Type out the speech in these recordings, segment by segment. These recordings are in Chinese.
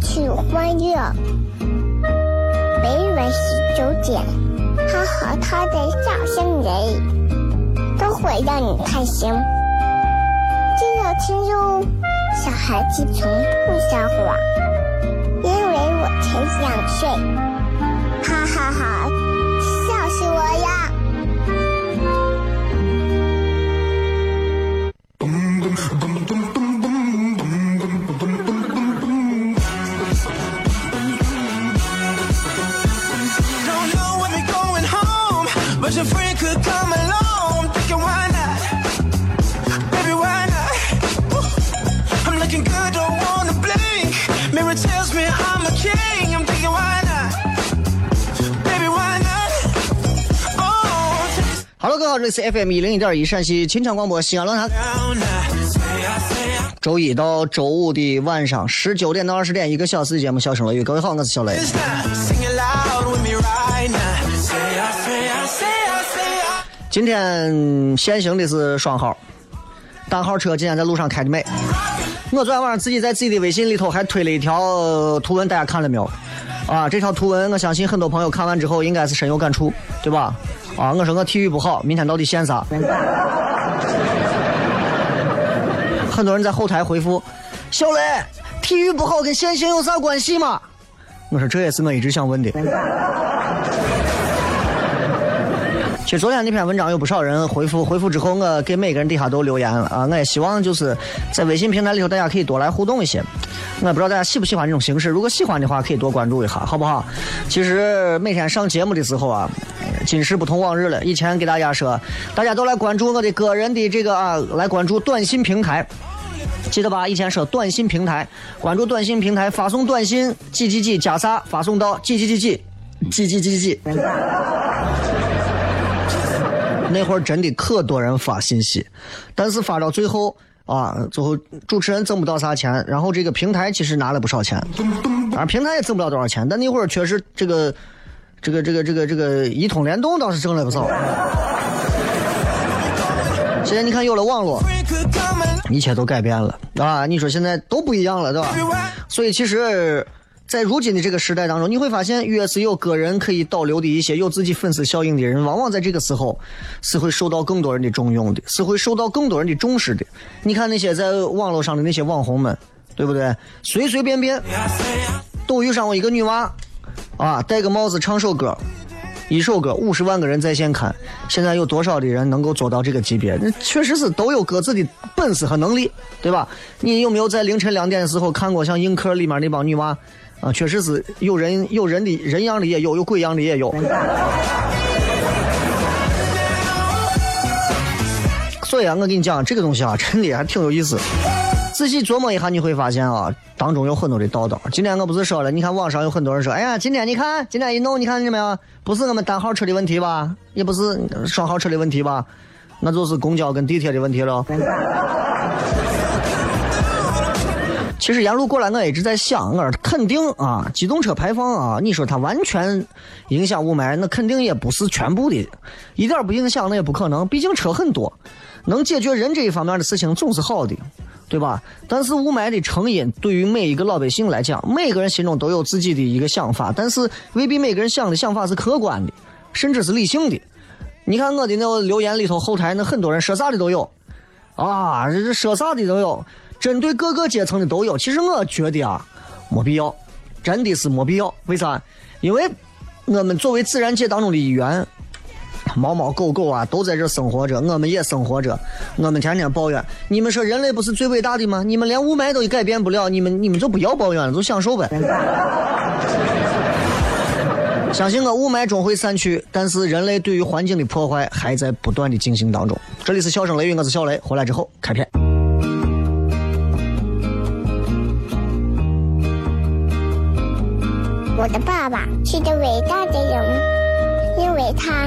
去欢乐。每晚十九点，他和他的笑声人，都会让你开心。记得听哟，小孩子从不撒谎，因为我才两岁。哈哈哈，这里是 FM 一零一点一陕西秦腔广播西安论坛。周一到周五的晚上十九点到二十点，一个小时的节目《笑声乐语》。各位好，我是小雷。今天限行的是双号，单号车今天在路上开的美。我昨天晚上自己在自己的微信里头还推了一条图文，大家看了没有？啊，这条图文我相信很多朋友看完之后应该是深有感触，对吧？啊，我说我体育不好，明天到底限啥？很多人在后台回复：“小雷，体育不好跟限行有啥关系吗？”我说这也是我一直想问的。其实昨天那篇文章有不少人回复，回复之后我给每个人底下都留言了啊！我也希望就是在微信平台里头大家可以多来互动一些。我不知道大家喜不喜欢这种形式，如果喜欢的话可以多关注一下，好不好？其实每天上节目的时候啊，今时不同往日了。以前给大家说，大家都来关注我的个人的这个啊，来关注短信平台。记得吧？以前说短信平台，关注短信平台，发送短信几几几加啥，发送到几几几几几几几几。那会儿真的可多人发信息，但是发到最后啊，最后主持人挣不到啥钱，然后这个平台其实拿了不少钱，当然平台也挣不了多少钱，但那会儿确实这个这个这个这个这个一通联动倒是挣了不少。现在你看有了网络，一切都改变了啊！你说现在都不一样了，对吧？所以其实，在如今的这个时代当中，你会发现，越是有个人可以导流的一些有自己粉丝效应的人，往往在这个时候是会受到更多人的重用的，是会受到更多人的重视的。你看那些在网络上的那些网红们，对不对？随随便便都遇上过一个女娃，啊，戴个帽子唱首歌。一首歌五十万个人在线看，现在有多少的人能够做到这个级别？那确实是都有各自的本事和能力，对吧？你有没有在凌晨两点的时候看过像《映客》里面那帮女娃？啊，确实是有人有人的人样的也有，有鬼样的也有。所以啊，我跟你讲，这个东西啊，真的还挺有意思。仔细琢磨一下，你会发现啊，当中有很多的道道。今天我不是说了，你看网上有很多人说，哎呀，今天你看，今天一弄，你看见没有？不是我们单号车的问题吧？也不是双号车的问题吧？那就是公交跟地铁的问题了。其实沿路过来，我一直在想，我说肯定啊，机动车排放啊，你说它完全影响雾霾，那肯定也不是全部的，一点不影响那也不可能，毕竟车很多，能解决人这一方面的事情总是好的，对吧？但是雾霾的成因对于每一个老百姓来讲，每个人心中都有自己的一个想法，但是未必每个人想的想法是客观的，甚至是理性的。你看我的那个留言里头，后台那很多人说啥的都有，啊，这这说啥的都有，针对各个阶层的都有。其实我觉得啊，没必要，真的是没必要。为啥？因为我们作为自然界当中的一员，猫猫狗狗啊都在这生活着，我们也生活着，我们天天抱怨。你们说人类不是最伟大的吗？你们连雾霾都改变不了，你们你们就不要抱怨了，就享受呗。相信我，雾霾终会散去，但是人类对于环境的破坏还在不断的进行当中。这里是笑声雷雨，我是小雷，回来之后开片。我的爸爸是个伟大的人，因为他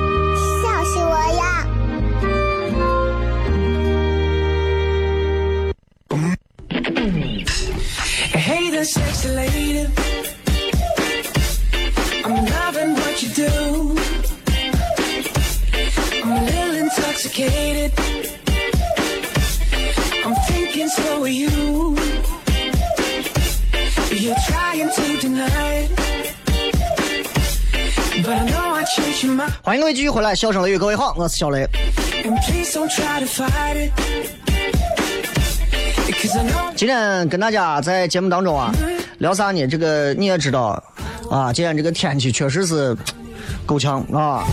Hey there, sexy lady. I'm loving what you do. I'm a little intoxicated. I'm thinking so are you. You're trying to deny it. But I know I changed your mind. 欢迎各位继续回来，笑声雷雨，各位好，我是小雷。 And please don't try to fight it. 今天跟大家在节目当中啊聊啥呢？这个你也知道啊，今天这个天气确实是够呛啊。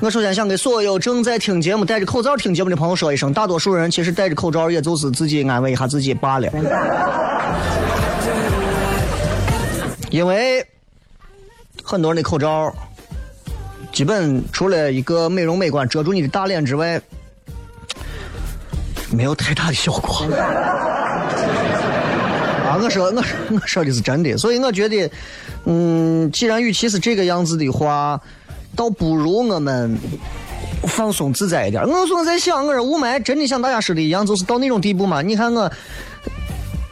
我首先想给所有正在听节目、戴着口罩听节目的朋友说一声，大多数人其实戴着口罩也就是自己安慰一下自己罢了。因为很多人的口罩，基本除了一个美容美观遮住你的大脸之外，没有太大的效果。啊，我说我说我说的是真的，所以我觉得，嗯，既然与其是这个样子的话，倒不如我们放松自在一点。我总在想，我说雾霾真的像大家说的一样，就是到那种地步吗？你看我。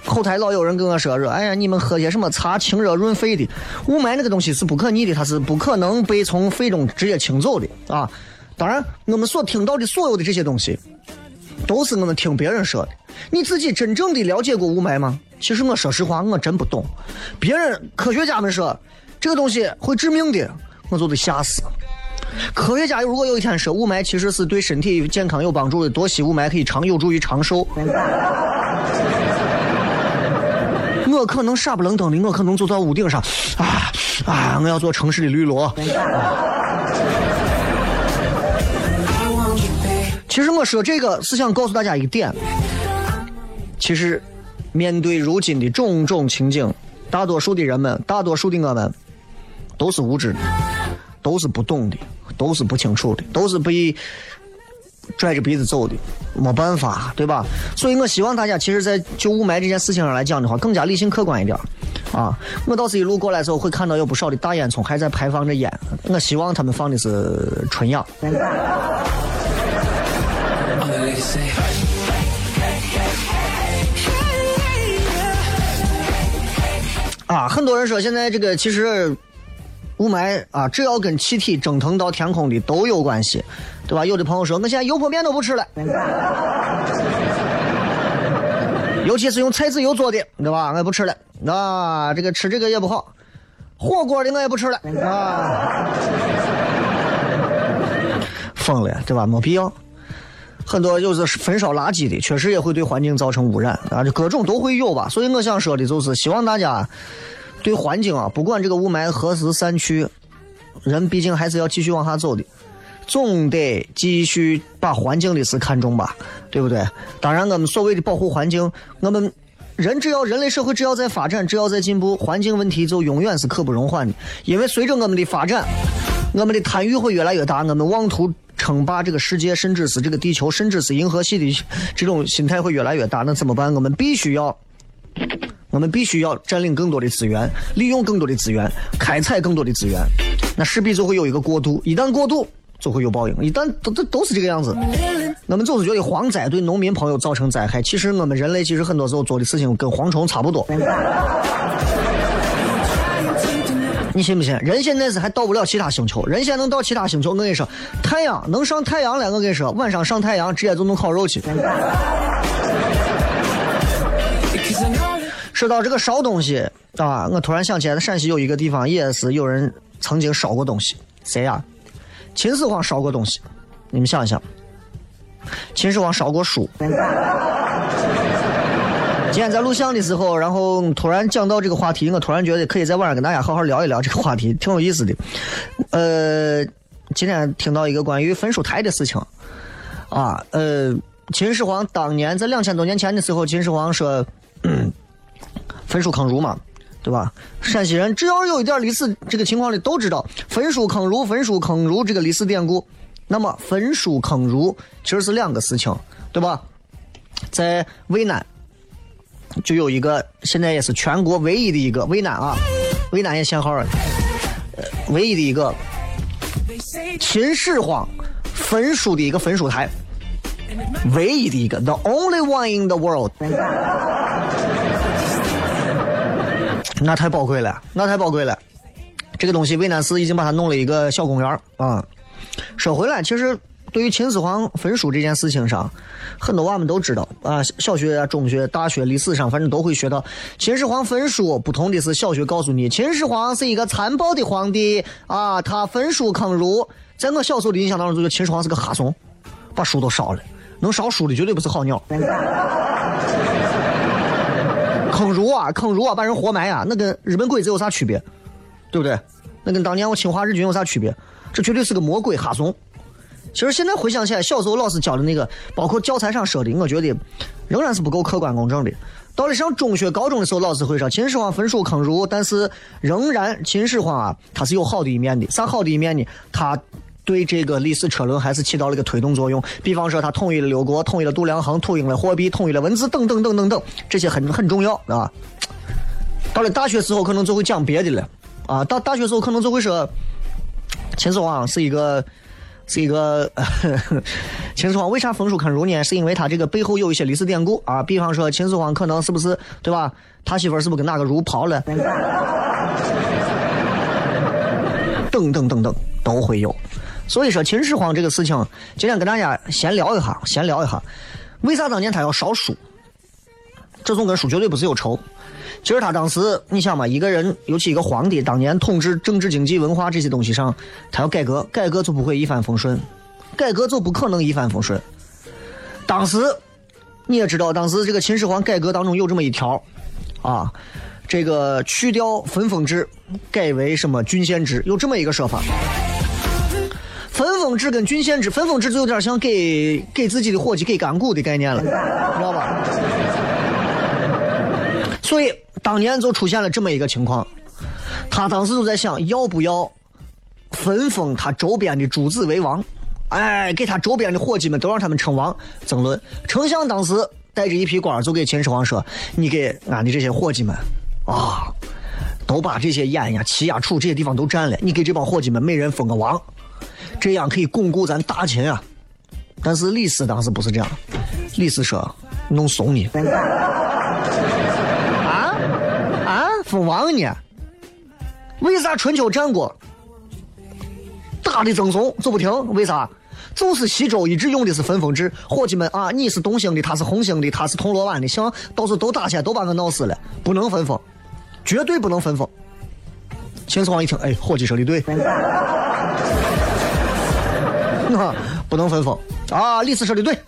后台老有人跟我说说，哎呀，你们喝些什么茶清热润肺的？雾霾那个东西是不可逆的，它是不可能被从肺中直接清走的啊。当然，我们所听到的所有的这些东西，都是我们听别人说的。你自己真正的了解过雾霾吗？其实我说实话，我真不懂。别人科学家们说这个东西会致命的，我就得吓死。科学家如果有一天说雾霾其实是对身体健康有帮助的，多吸雾霾可以长有助于长寿。我可能傻不愣登的，我可能走到屋顶上，啊啊！我要做城市的绿萝。其实我说这个是想告诉大家一个点，其实面对如今的种种情景，大多数的人们，大多数的我们，都是无知的，都是不懂的，都是不清楚的，都是被拽着鼻子走的，没办法，对吧？所以我希望大家，其实，在就雾霾这件事情上来讲的话，更加理性客观一点啊。我倒是一路过来的时候，会看到有不少的大烟囱还在排放着烟，我希望他们放的是纯氧。啊，很多人说现在这个其实雾霾啊，只要跟气体蒸腾到天空的都有关系，对吧？有的朋友说，我现在油泼面都不吃了，尤其是用菜籽油做的，对吧？我也不吃了。啊，这个吃这个也不好，火锅的我也不吃了啊。疯了，对吧？没必要。很多就是焚烧垃圾的，确实也会对环境造成污染啊，这各种都会有吧。所以我想说的就是，希望大家对环境啊，不管这个雾霾何时散去，人毕竟还是要继续往下走的，总得继续把环境的事看重吧，对不对？当然，我们所谓的保护环境，我们人只要人类社会只要在发展，只要在进步，环境问题就永远是刻不容缓的。因为随着我们的发展，我们的贪欲会越来越大，我们妄图称霸这个世界，甚至是这个地球，甚至是银河系的这种心态会越来越大。那怎么办？我们必须要，我们必须要占领更多的资源，利用更多的资源，开采更多的资源。那势必就会有一个过渡，一旦过渡，就会有报应。一旦都都都是这个样子。我们总是觉得蝗灾对农民朋友造成灾害，其实我们人类其实很多时候做的事情跟蝗虫差不多。你信不信？人现在是还到不了其他星球，人现在能到其他星球。我跟你说，太阳能上太阳了。我跟你说，晚上上太阳直接就能烤肉去。说到这个烧东西，啊，我突然想起来，陕西有一个地方也是有人曾经烧过东西，谁呀？秦始皇烧过东西，你们想一想，秦始皇烧过书。今天在录像的时候，然后突然讲到这个话题，我突然觉得可以在晚上跟大家好好聊一聊这个话题，挺有意思的。呃，今天听到一个关于焚书台的事情，啊，呃，秦始皇当年在两千多年前的时候，秦始皇说焚书坑儒嘛，对吧？陕西人只要有一点历史这个情况的都知道焚书坑儒、焚书坑儒这个历史典故。那么焚书坑儒其实是两个事情，对吧？在渭南。就有一个，现在也是全国唯一的一个渭南啊，渭南也限号了，呃，唯一的一个秦始皇焚书的一个焚书台，唯一的一个，the only one in the world，那太宝贵了，那太宝贵了，这个东西渭南市已经把它弄了一个小公园啊。说回来，其实。对于秦始皇焚书这件事情上，很多娃们都知道啊，小学、中学、大学历史上反正都会学到秦始皇焚书。不同的是，小学告诉你秦始皇是一个残暴的皇帝啊，他焚书坑儒。在我小时候的印象当中，就觉得秦始皇是个哈怂，把书都烧了。能烧书的绝对不是好鸟。坑儒啊，坑儒啊，把人活埋啊，那跟日本鬼子有啥区别？对不对？那跟当年我侵华日军有啥区别？这绝对是个魔鬼哈怂。其实现在回想起来，小时候老师教的那个，包括教材上说的，我觉得仍然是不够客观公正的。到了上中学、高中的时候，老师会说秦始皇焚书坑儒，但是仍然秦始皇啊，他是有好的一面的。啥好的一面呢？他对这个历史车轮还是起到了一个推动作用。比方说，他统一了六国，统一了度量衡，统一了货币，统一了文字，等等等等等，这些很很重要啊。到了大学时候，可能就会讲别的了啊。到大学时候，可能就会说秦始皇是一个。是一个 秦始皇为啥焚书坑儒呢？是因为他这个背后有一些历史典故啊，比方说秦始皇可能是不是对吧？他媳妇是不是跟哪个儒跑了？等等等等都会有。所以说秦始皇这个事情，今天跟大家闲聊一下，闲聊一下，为啥当年他要烧书？这种跟书绝对不是有仇。其实他当时，你想嘛，一个人，尤其一个皇帝，当年统治政治、经济、文化这些东西上，他要改革，改革就不会一帆风顺，改革就不可能一帆风顺。当时你也知道，当时这个秦始皇改革当中有这么一条，啊，这个去掉分封制，改为什么郡县制，有这么一个说法。分封制跟郡县制，分封制就有点像给给自己的伙计给干股的概念了，知道吧？所以。当年就出现了这么一个情况，他当时就在想要不要分封他周边的诸子为王，哎，给他周边的伙计们都让他们称王。争论，丞相当时带着一批官就给秦始皇说：“你给俺的这些伙计们啊，都把这些燕呀、齐呀、楚这些地方都占了，你给这帮伙计们每人封个王，这样可以巩固咱大秦啊。”但是李斯当时不是这样，李斯说：“弄怂你。”封王呢？为啥春秋战国打的赠送就不停？为啥？就是西周一直用的是分封制，伙计们啊，你是东兴的，他是红兴的，他是铜锣湾的，行，到时候都打起来，都把我闹死了，不能分封，绝对不能分封。秦始皇一听，哎，伙计说的对，啊，不能分封啊，李斯说的对，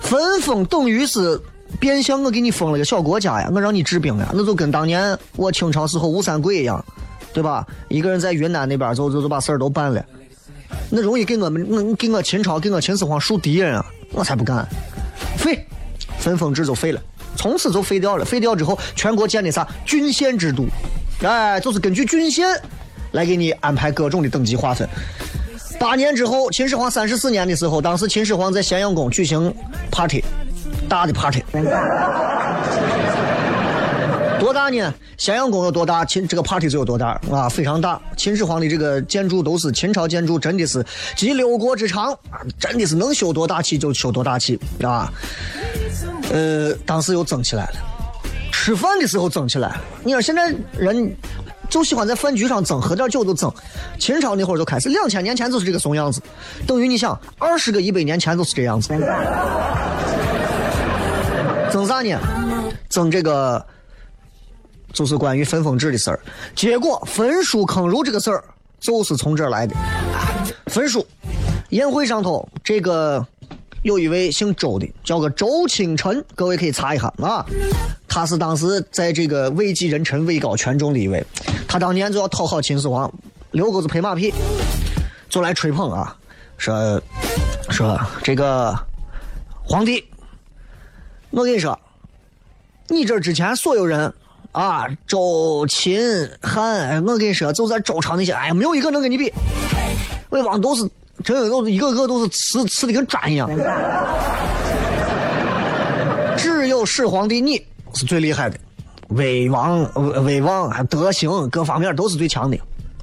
分封等于是。变相我给你封了个小国家呀，我让你治兵呀，那就跟当年我清朝时候吴三桂一样，对吧？一个人在云南那边，就就就把事儿都办了，那容易给我们，给我秦朝，给我秦始皇树敌人啊，我才不干，废，分封制就废了，从此就废掉了。废掉之后，全国建立啥郡县制度，哎，就是根据郡县来给你安排各种的等级划分。八年之后，秦始皇三十四年的时候，当时秦始皇在咸阳宫举行 party。大的 party，多大呢？咸阳宫有多大，秦这个 party 就有多大啊，非常大。秦始皇的这个建筑都是秦朝建筑，真的是集六国之长，真的是能修多大气就修多大气啊。呃，当时又整起来了，吃饭的时候整起来。你看现在人就喜欢在饭局上整，喝点酒都整。秦朝那会儿就开始，两千年前就是这个怂样子，等于你想二十个一百年前都是这样子。争啥呢？争这个就是关于分封制的事儿。结果焚书坑儒这个事儿就是从这儿来的。焚书，宴会上头这个有一位姓周的，叫个周清晨，各位可以查一下啊。他是当时在这个位极人臣、位高权重的一位，他当年就要讨好秦始皇，刘狗子拍马屁，就来吹捧啊，说说这个皇帝，我跟你说，你这之前所有人啊，周、秦、汉，我跟你说，就在周朝那些，哎呀，没有一个能跟你比，魏王都是真的都是一个个都是瓷瓷的跟砖一样，只有始皇帝你是最厉害的，威王、威王、还德行各方面都是最强的，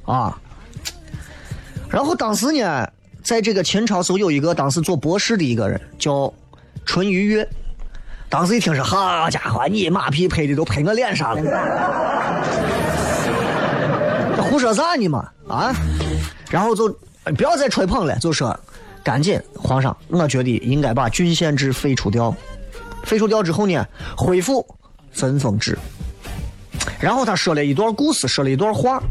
啊。然后当时呢，在这个秦朝时候有一个当时做博士的一个人叫淳于越，当时一听说，好家伙，你马屁拍的都拍我脸上了，胡说啥呢嘛啊？然后就不要再吹捧了，就说赶紧皇上，我觉得应该把郡县制废除掉，废除掉之后呢，恢复分封制。然后他说了一段故事，说了一段话，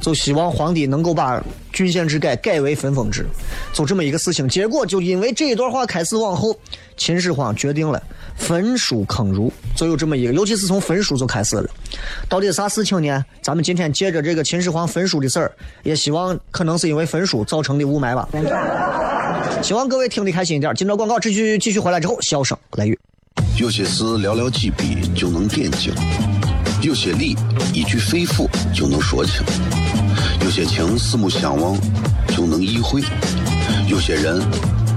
就希望皇帝能够把郡县制改改为分封制，就这么一个事情。结果就因为这一段话开始往后，秦始皇决定了焚书坑儒，就有这么一个，尤其是从焚书就开始了。到底啥事情呢？咱们今天借着这个秦始皇焚书的事儿，也希望可能是因为焚书造成的雾霾吧。希望各位听得开心一点。今朝广告继续继续回来之后，笑声来雨。有些事寥寥几笔就能点睛，有些理一句肺腑就能说清，有些情四目相望就能意会，有些人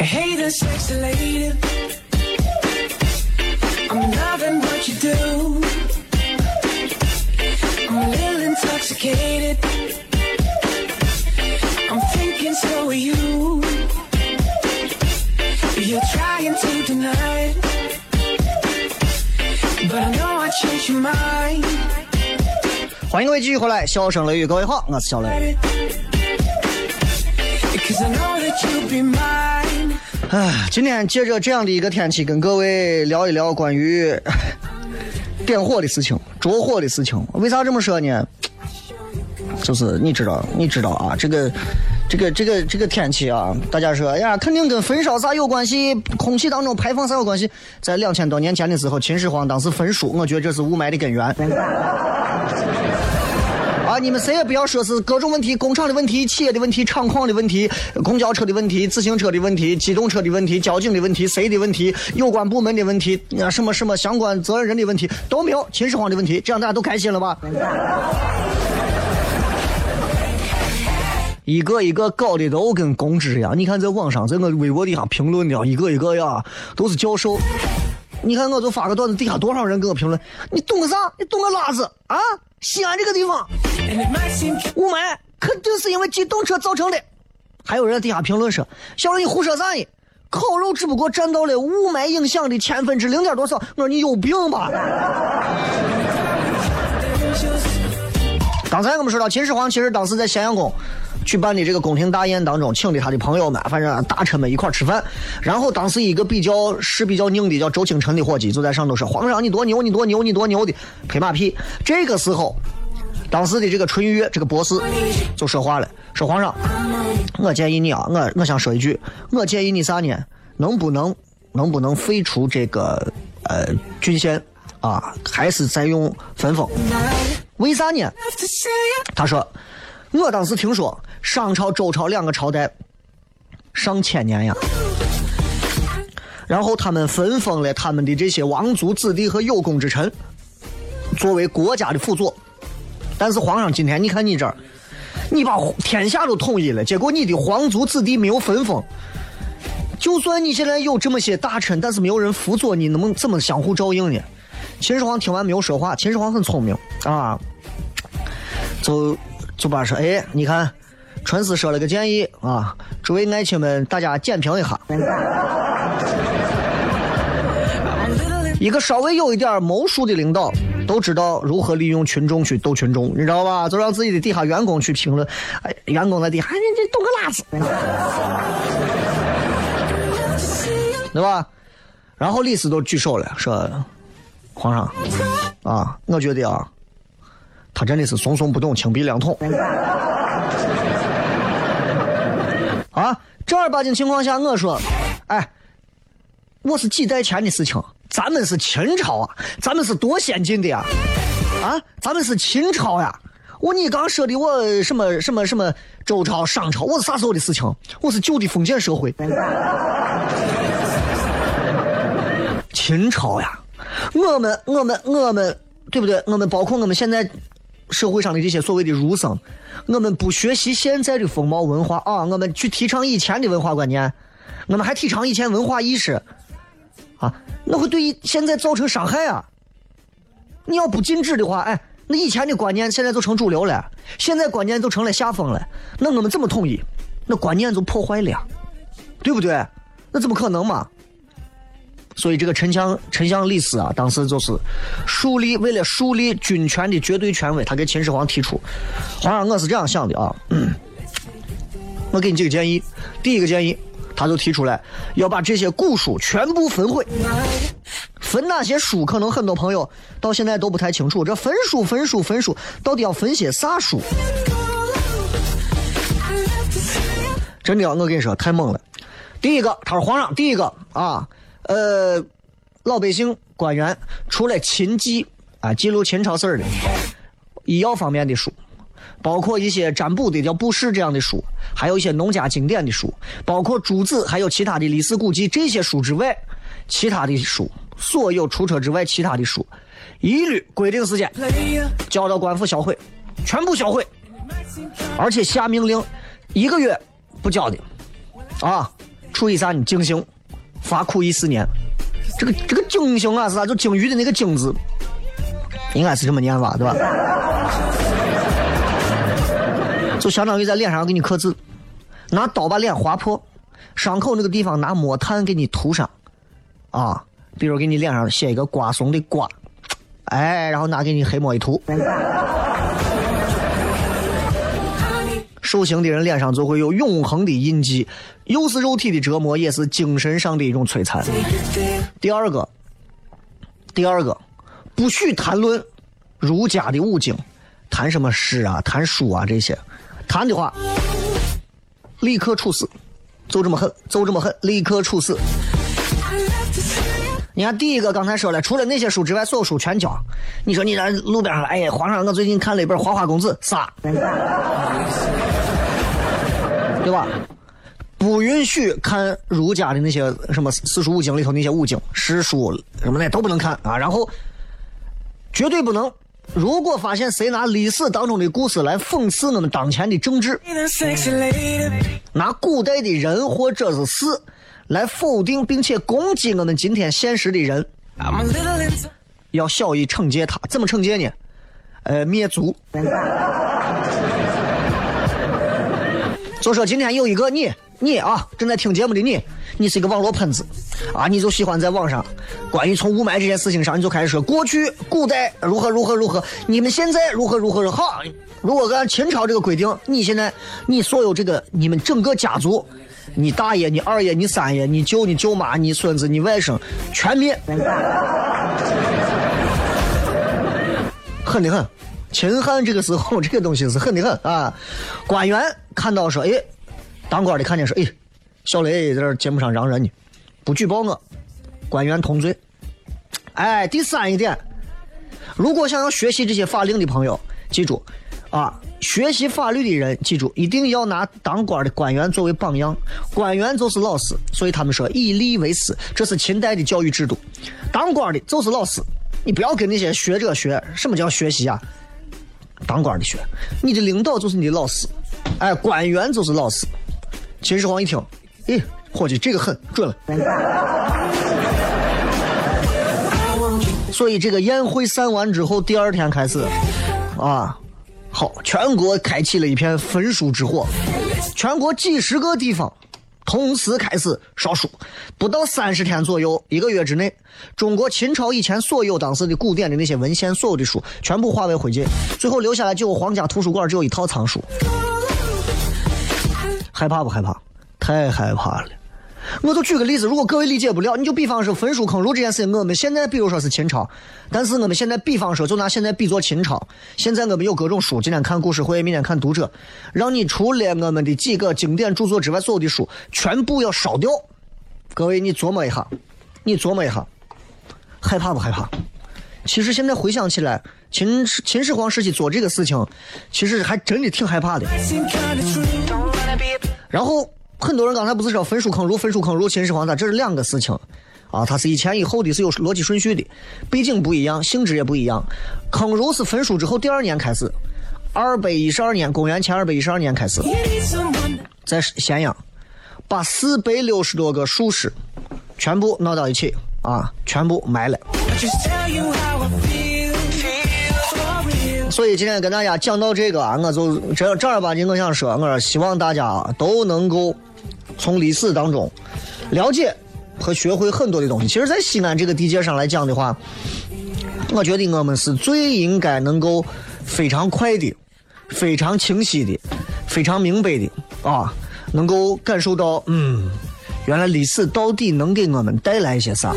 Hey, the sexy lady. I'm loving what you do. I'm a little intoxicated. I'm thinking so are you. You're trying to deny it. But I know I changed your mind. 欢迎各位继续回来，笑声雷雨，各位好，我是小雷。 Cause I know that you'll be mine. 哎，今天借着这样的一个天气，跟各位聊一聊关于点火的事情、着火的事情。为啥这么说呢？就是你知道，你知道啊，这个、这个、这个、这个天气啊，大家说，哎呀，肯定跟焚烧啥有关系，空气当中排放啥有关系？在两千多年前的时候，秦始皇当时焚书，我觉得这是雾霾的根源。啊！你们谁也不要说是各种问题，工厂的问题、企业的问题、厂矿的问题、公交车的问题、自行车的问题、机动车的问题、交警的问题、谁的问题、有关部门的问题、啊什么什么相关责任人的问题都没有，秦始皇的问题，这样大家都开心了吧？一个一个搞的都跟公知一样，你看在网上，在我微博底下评论的，一个一个呀，都是教授。你看，我就发个段子，底下多少人给我评论？你懂个啥？你懂个拉子啊！西安这个地方雾霾肯定是因为机动车造成的。还有人底下评论说：“小雷，你胡说啥呢？烤肉只不过占到了雾霾影响的千分之零点多少。”我说你有病吧？刚才我们说到秦始皇，其实当时在咸阳宫举办的这个宫廷大宴当中，请的他的朋友们，反正大臣们一块儿吃饭。然后当时一个比较是比较拧的叫周清晨的伙计，就在上头说：“皇上你多牛，你多牛，你多牛的拍马屁。”这个时候，当时的这个淳于越这个博士就说话了，说：“皇上，我建议你啊，我我想说一句，我建议你啥呢？能不能能不能废除这个呃郡县啊，还是再用分封？为啥呢？”他说：“我当时听说商朝、周朝两个朝代上千年呀，然后他们分封了他们的这些王族子弟和有功之臣，作为国家的辅佐。但是皇上今天你看你这儿，你把天下都统一了，结果你的皇族子弟没有分封。就算你现在有这么些大臣，但是没有人辅佐你，能不能怎么相互照应呢？”秦始皇听完没有说话。秦始皇很聪明啊，就就把说，哎，你看，春思说了个建议啊，诸位爱卿们，大家点评一下。一个稍微有一点谋术的领导，都知道如何利用群众去斗群众，你知道吧？就让自己的底下员工去评论，哎，员工在底下，你这懂个拉子，对吧？然后李斯都举手了，说：“皇上啊，我觉得啊，他真的是怂怂不动，轻鼻两桶。啊，正儿八经情况下，我说，哎，我是几代前的事情。”咱们是秦朝啊，咱们是多先进的呀，啊，咱们是秦朝呀。我你刚说的我什么什么什么周朝、商朝，我是啥时候的事情？我是旧的封建社会。秦朝呀，我们我们我们对不对？我们包括我们现在社会上的这些所谓的儒生，我们不学习现在的风貌文化啊，我们去提倡以前的文化观念，我们还提倡以前文化意识。啊，那会对现在造成伤害啊！你要不禁止的话，哎，那以前的观念现在就成主流了，现在观念就成了下风了，那我们怎么统一？那观念就破坏了，对不对？那怎么可能嘛？所以这个丞相丞相李斯啊，当时就是树立为了树立军权的绝对权威，他给秦始皇提出，皇上，我是这样想的啊，我给你几个建议，第一个建议。他就提出来要把这些古书全部焚毁，焚哪些书？可能很多朋友到现在都不太清楚，这焚书、焚书、焚书，到底要焚些啥书？真的，我跟你说，太猛了。第一个，他说皇上，第一个啊，呃，老百姓官员除了秦记啊，记录秦朝事儿的医药方面的书。包括一些占卜的叫卜筮这样的书，还有一些农家经典的书，包括诸子，还有其他的历史古籍这些书之外，其他的书，所有出车之外其他的书，一律规定时间交到官府销毁，全部销毁，而且下命令，一个月不交的，啊，处以啥你？经刑，罚苦役四年。这个这个经刑啊是啥？就鲸鱼的那个鲸字，应该是这么念吧，对吧？就相当于在脸上给你刻字，拿刀把脸划破，伤口那个地方拿墨炭给你涂上，啊，比如给你脸上写一个瓜怂的瓜，哎，然后拿给你黑墨一涂，受刑的人脸上就会有永恒的印记，又是肉体的折磨，也是精神上的一种摧残。第二个，第二个，不许谈论儒家的五经，谈什么诗啊，谈书啊这些。谈的话，立刻处死，就这么狠，就这么狠，立刻处死。你看，第一个刚才说了，除了那些书之外，所有书全交。你说你在路边上，哎，皇上，我最近看了一本《花花公子》，杀，对吧？不允许看儒家的那些什么四书五经里头那些五经、诗书什么的都不能看啊，然后绝对不能。如果发现谁拿历史当中的故事来讽刺我们当前的政治，拿古代的人或者是事来否定并且攻击我们今天现实的人，要小以惩戒他。怎么惩戒呢？呃，灭族。就说今天有一个你。你啊，正在听节目的你，你是一个网络喷子，啊，你就喜欢在网上关于从雾霾这件事情上，你就开始说过去古代如何如何如何，你们现在如何如何如何。如果按秦朝这个规定，你现在你所有这个你们整个家族，你大爷、你二爷、你三爷、你舅、你舅妈、你孙子、你外甥，全灭，狠的很。秦汉这个时候，这个东西是狠的很啊。官员看到说，哎。当官的看见说：“哎，小雷在这节目上嚷人呢，不举报我，官员同罪。”哎，第三一点，如果想要学习这些法令的朋友，记住啊，学习法律的人记住，一定要拿当官的官员作为榜样。官员就是老师，所以他们说以吏为师，这是秦代的教育制度。当官的就是老师，你不要跟那些学者学。什么叫学习啊？当官的学，你的领导就是你的老师，哎，官员就是老师。秦始皇一听，咦，伙计，这个狠，准了。所以这个宴会散完之后，第二天开始，啊，好，全国开启了一片焚书之火，全国几十个地方同时开始烧书，不到三十天左右，一个月之内，中国秦朝以前所有当时的古典的那些文献，所有的书全部化为灰烬，最后留下来就有皇家图书馆只有一套藏书。害怕不害怕？太害怕了。我就举个例子，如果各位理解不了，你就比方说焚书坑儒这件事情，我们现在比如说是秦朝，但是我们现在比方说就拿现在比作秦朝，现在我们有各种书，今天看故事会，明天看读者，让你除了我们的几个经典著作之外，所有的书全部要烧掉。各位，你琢磨一下，你琢磨一下，害怕不害怕？其实现在回想起来，秦始秦始皇时期做这个事情，其实还真的挺害怕的。然后。很多人刚才不是说焚书坑儒，焚书坑儒，秦始皇他这是两个事情，啊，他是一前一后的，是有逻辑顺序的，背景不一样，性质也不一样。坑儒是焚书之后第二年开始，二百一十二年，公元前二百一十二年开始，在咸阳把四百六十多个术士全部闹到一起，啊，全部埋了。所以今天跟大家讲到这个啊，我就正正儿八经我想说，我说希望大家都能够。从历史当中了解和学会很多的东西。其实，在西安这个地界上来讲的话，我觉得我们是最应该能够非常快的、非常清晰的、非常明白的啊，能够感受到，嗯，原来历史到底能给我们带来一些啥。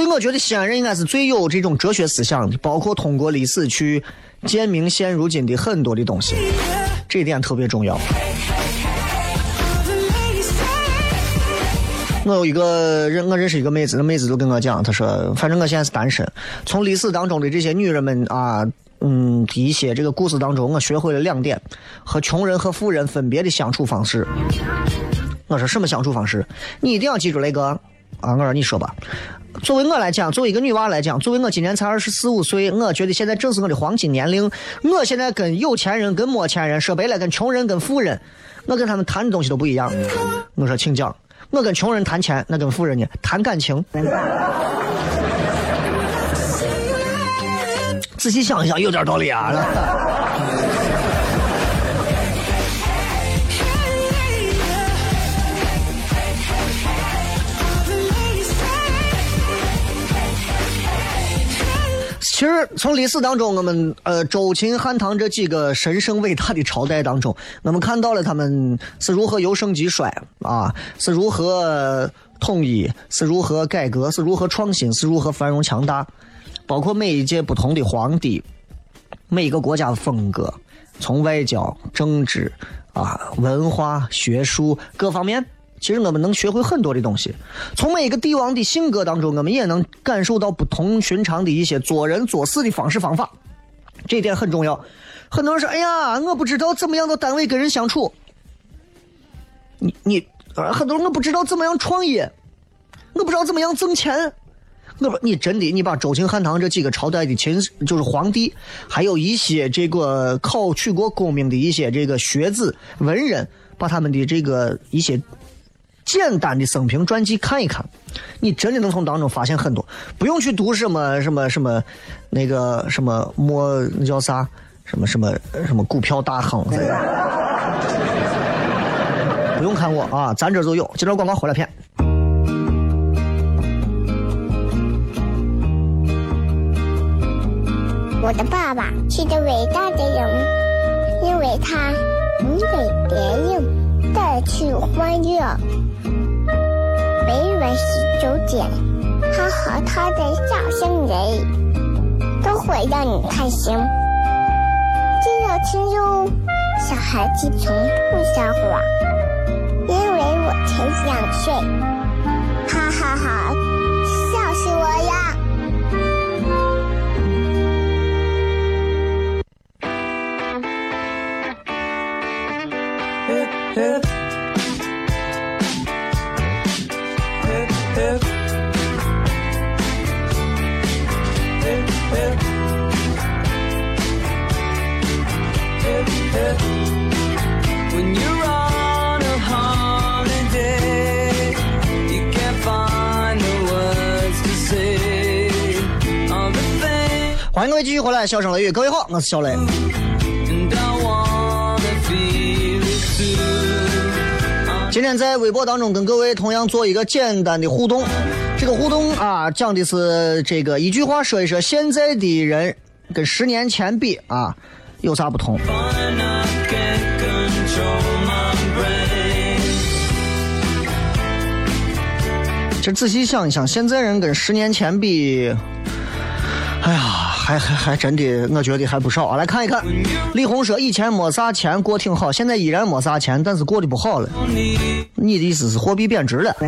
所以，我觉得西安人应该是最有这种哲学思想的，包括通过历史去。鉴明现如今的很多的东西，这一点特别重要。我有一个认我认识一个妹子，那妹子就跟我讲，她说，反正我现在是单身。从历史当中的这些女人们啊，嗯，一些这个故事当中，我学会了两点：和穷人和富人分别的相处方式。我说什么相处方式？你一定要记住那个啊！我说你说吧。作为我来讲，作为一个女娃来讲，作为我今年才二十四五岁，我觉得现在正是我的黄金年龄。我现在跟有钱人、跟没钱人，说白了，跟穷人、跟富人，我跟他们谈的东西都不一样。我说，请讲。我跟穷人谈钱，那跟富人呢谈感情。仔细想一想，有点道理啊。其实从历史当中，我们呃周秦汉唐这几个神圣伟大的朝代当中，我们看到了他们是如何由盛及衰啊，是如何统一，是如何改革，是如何创新，是如何繁荣强大。包括每一届不同的皇帝，每一个国家的风格，从外交、政治啊、文化、学术各方面。其实我们能学会很多的东西，从每一个帝王的性格当中，我们也能感受到不同寻常的一些做人做事的方式方法，这一点很重要。很多人说：“哎呀，我不知道怎么样到单位跟人相处。”你你，很多人我不知道怎么样创业，我不知道怎么样挣钱。我不，你真的，你把周秦汉唐这几个朝代的秦就是皇帝，还有一些这个考取过功名的一些这个学子文人，把他们的这个一些。简单的生平传记看一看，你真的能从当中发现很多。不用去读什么什么什么，那个什么莫那叫啥，什么什么什么股票大亨。不用看我啊，咱这就有。接着广告回来片。我的爸爸是个伟大的人，因为他能给别人带去欢乐。每晚十九点，他和他的笑声人，都会让你开心。记得听哟，小孩子从不撒谎，因为我才两岁。继续回来，笑声雷雨，各位好，我是小雷。今天在微博当中跟各位同样做一个简单的互动，这个互动啊，讲的是这个一句话说一说现在的人跟十年前比啊有啥不同。其实仔细想一想，现在人跟十年前比，哎呀，还还还真的，我觉得还不少啊。来看一看，李红说以前没啥钱过挺好，现在依然没啥钱，但是过得不好了。你的意思是货币贬值了？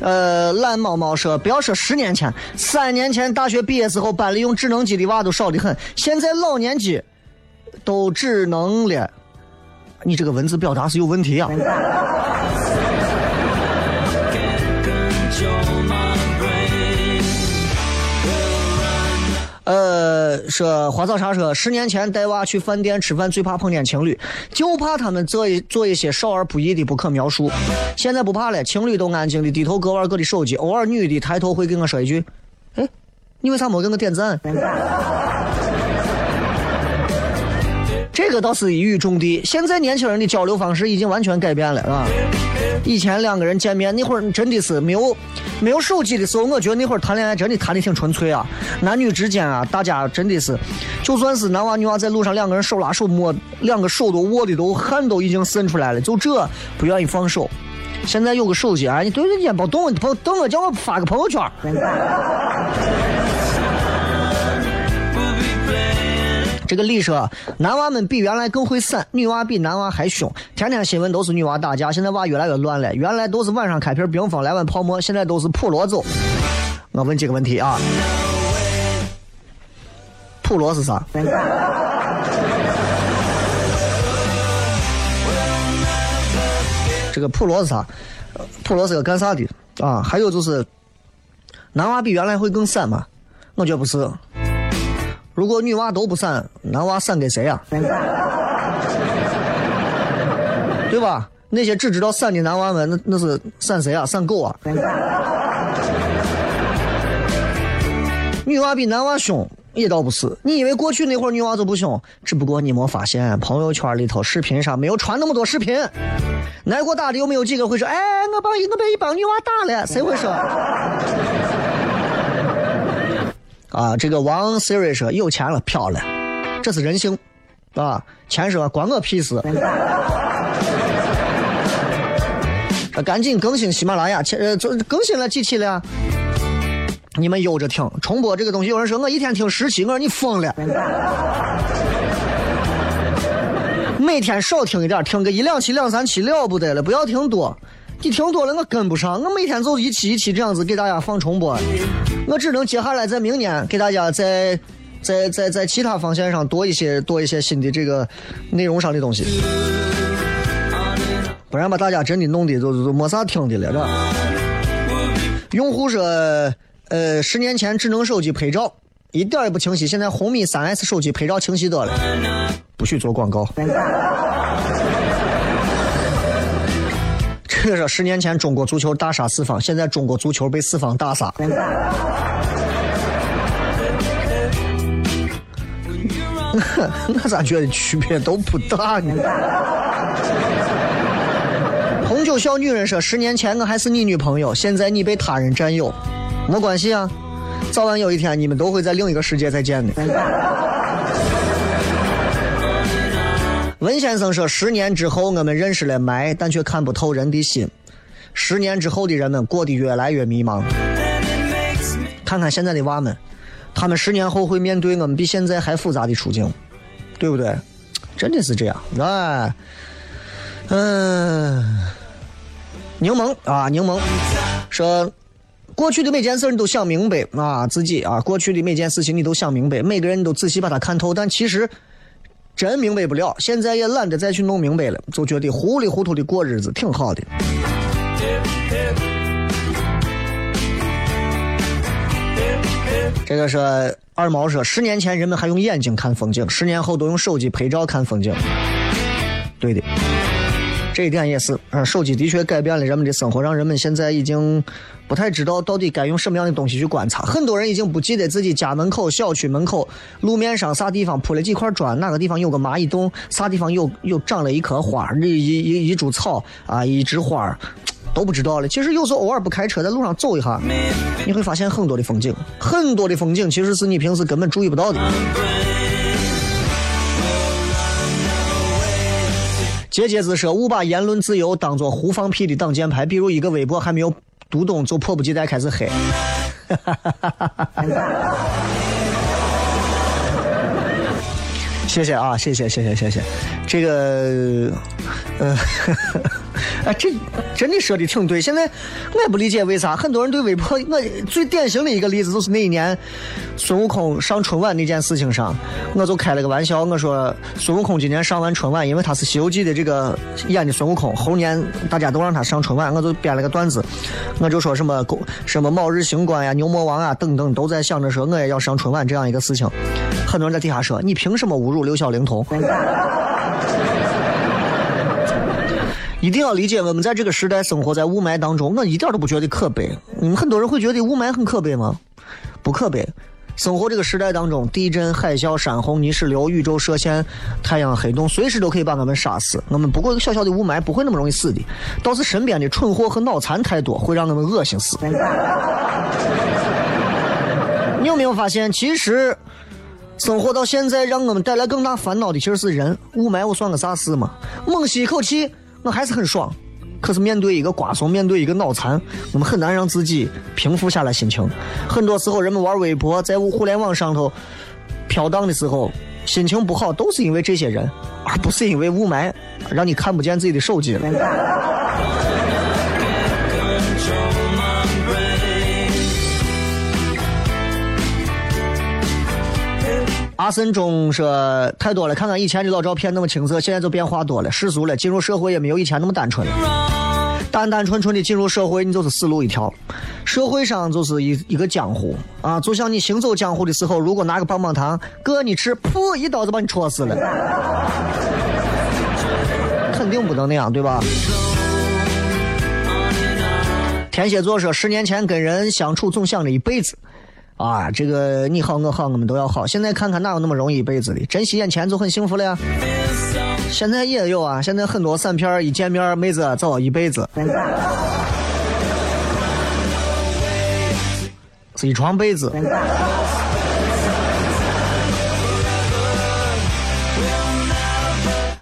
呃，懒猫猫说，不要说十年前，三年前大学毕业时候，班里用智能机的娃都少得很，现在老年机。都只能了，你这个文字表达是有问题啊！说花草茶说，十年前带娃去饭店吃饭，最怕碰见情侣，就怕他们做一做一些少儿不宜的不可描述。现在不怕了，情侣都安静的低头各玩各的手机，偶尔女的抬头会跟我说一句：“哎，你为啥没给我点赞？”这个倒是一语中的。现在年轻人的交流方式已经完全改变了，是吧？以前两个人见面那会儿真的是没有没有手机的时候，我觉得那会儿谈恋爱真的谈的挺纯粹啊。男女之间啊，大家真的是，就算是男娃女娃在路上，两个人手拉手摸，两个手都握的都汗都已经渗出来了，就这不愿意放手。现在有个手机啊，你对着眼包动，等等我叫我发个朋友圈。这个李说，男娃们比原来更会闪，女娃比男娃还凶。天天新闻都是女娃打架，现在娃越来越乱了。原来都是晚上开瓶冰峰来碗泡沫，现在都是普罗走。我问几个问题啊？普罗是啥？这个普罗是啥？普罗是个干啥的啊？还有就是，男娃比原来会更闪吗？我觉得不是。如果女娃都不闪，男娃闪给谁啊？对吧？那些只知道闪的男娃们，那那是闪谁啊？闪狗啊！女娃比男娃凶也倒不是。你以为过去那会儿女娃就不凶？只不过你没发现，朋友圈里头、视频上没有传那么多视频。挨过打的有没有几个会说？哎，我把我被一帮女娃打了，谁会说？啊，这个王 Siri 说有钱了飘了，这是人性，啊，钱说关我屁事。赶紧更新喜马拉雅，前呃，更新了几期了？你们悠着听，重播这个东西。有人说我一天听十期，我说你疯了。每天少听一点，听个一两期、两三期了不得了，不要听多。你听多了，我跟不上。我每天就一期一期这样子给大家放重播，我只能接下来在明年给大家在在在在其他方向上多一些多一些新的这个内容上的东西，不然把大家真的弄的就就没啥听的了，是吧？用户说，呃，十年前智能手机拍照一点也不清晰，现在红米三 S 手机拍照清晰多了，不许做广告。这个说十年前中国足球大杀四方，现在中国足球被四方大杀。我咋觉得区别都不大呢？红酒小女人说：十年前我还是你女朋友，现在你被他人占有，没关系啊，早晚有一天你们都会在另一个世界再见的。文先生说：“十年之后，我们认识了霾，但却看不透人的心。十年之后的人们过得越来越迷茫。看看现在的娃们，他们十年后会面对我们比现在还复杂的处境，对不对？真的是这样。哎，嗯，柠檬啊，柠檬说，过去的每件事你都想明白啊，自己啊，过去的每件事情你都想明白，每个人都仔细把它看透，但其实。”真明白不了，现在也懒得再去弄明白了，就觉得糊里糊涂的过日子挺好的。这个是二毛说，十年前人们还用眼睛看风景，十年后都用手机拍照看风景。对的，这一点也是，嗯，手机的确改变了人们的生活，让人们现在已经不太知道到底该用什么样的东西去观察。很多人已经不记得自己家门口、小区门口、路面上啥地方铺了几块砖，哪个地方有个蚂蚁洞，啥地方有有长了一棵花、一一一株草啊，一枝花，都不知道了。其实有时候偶尔不开车，在路上走一下，你会发现很多的风景，很多的风景其实是你平时根本注意不到的。结节子说：“勿把言论自由当做胡放屁的挡箭牌，比如一个微博还没有读懂，就迫不及待开始黑。谢谢啊，谢谢谢谢谢谢，这个，呃。哎，这真的说的挺对。现在我也不理解为啥很多人对微博。我最典型的一个例子就是那一年孙悟空上春晚那件事情上，我就开了个玩笑，我说孙悟空今年上完春晚，因为他是《西游记》的这个演的孙悟空，猴年大家都让他上春晚，我就编了个段子，我就说什么狗什么卯日星官呀、牛魔王啊等等，都在想着说我也要上春晚这样一个事情。很多人在底下说你凭什么侮辱六小龄童？一定要理解，我们在这个时代生活在雾霾当中，我一点都不觉得可悲。你们很多人会觉得雾霾很可悲吗？不可悲。生活这个时代当中，地震、海啸、山洪、泥石流、宇宙射线、太阳黑洞，随时都可以把我们杀死。我们不过一个小小的雾霾，不会那么容易死的。倒是身边的蠢货和脑残太多，会让我们恶心死。你有没有发现，其实生活到现在，让我们带来更大烦恼的其实是人。雾霾我算个啥事嘛？猛吸一口气。我还是很爽，可是面对一个瓜怂，面对一个脑残，我们很难让自己平复下来心情。很多时候，人们玩微博，在互联网上头飘荡的时候，心情不好，都是因为这些人，而不是因为雾霾让你看不见自己的手机了。阿森中说太多了，看看以前的老照片那么青涩，现在就变化多了，世俗了，进入社会也没有以前那么单纯了。单单纯纯的进入社会，你就是死路一条。社会上就是一一个江湖啊，就像你行走江湖的时候，如果拿个棒棒糖，哥你吃，噗一刀就把你戳死了。肯定不能那样，对吧？天蝎座说，十年前跟人相处总想着一辈子。啊，这个你好我好我们都要好。现在看看哪有那么容易一辈子的？珍惜眼前就很幸福了呀。现在也有啊，现在很多散片一见面，妹子走一辈子，是一床被子。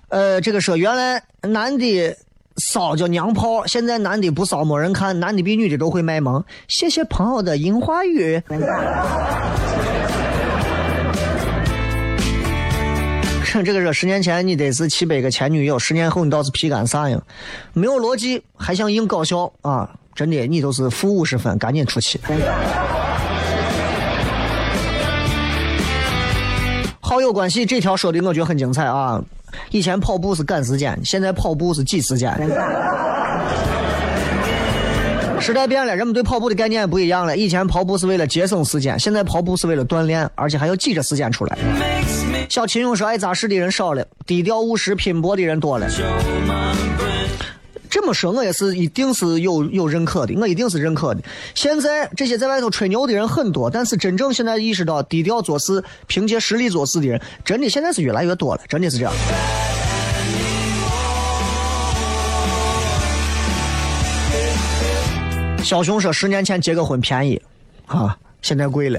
呃，这个说原来男的。骚叫娘炮，现在男的不骚没人看，男的比女的都会卖萌。谢谢朋友的樱花雨。这个说十年前你得是七百个前女友，十年后你倒是皮干啥呀？没有逻辑，还想硬搞笑啊？真的，你都是负五十分，赶紧出去。好友关系这条说的我觉得很精彩啊。以前跑步是赶时间，现在跑步是挤时间。时代变了，人们对跑步的概念也不一样了。以前跑步是为了节省时间，现在跑步是为了锻炼，而且还要挤着时间出来。小秦勇说：“爱扎实的人少了，低调务实拼搏的人多了。”这么说，我也是一定是有有认可的，我一定是认可的。现在这些在外头吹牛的人很多，但是真正现在意识到低调做事、凭借实力做事的人，真的现在是越来越多了，真的是这样。小熊说：“十年前结个婚便宜，啊，现在贵了。”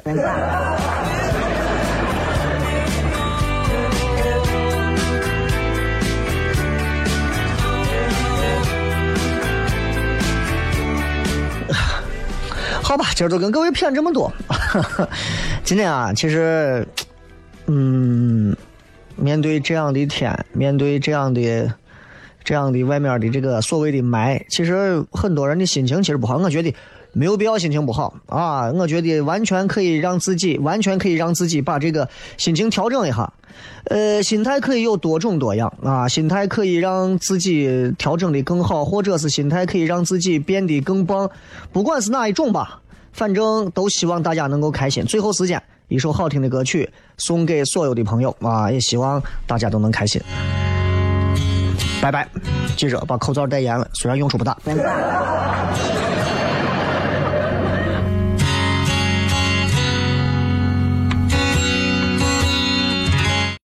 好吧，今儿就跟各位谝这么多。今天啊，其实，嗯，面对这样的天，面对这样的、这样的外面的这个所谓的霾，其实很多人的心情其实不好。我觉得没有必要心情不好啊，我觉得完全可以让自己，完全可以让自己把这个心情调整一下。呃，心态可以有多种多样啊，心态可以让自己调整的更好，或者是心态可以让自己变得更棒。不管是哪一种吧。反正都希望大家能够开心。最后时间，一首好听的歌曲送给所有的朋友啊！也希望大家都能开心。拜拜。记着把口罩戴严了，虽然用处不大。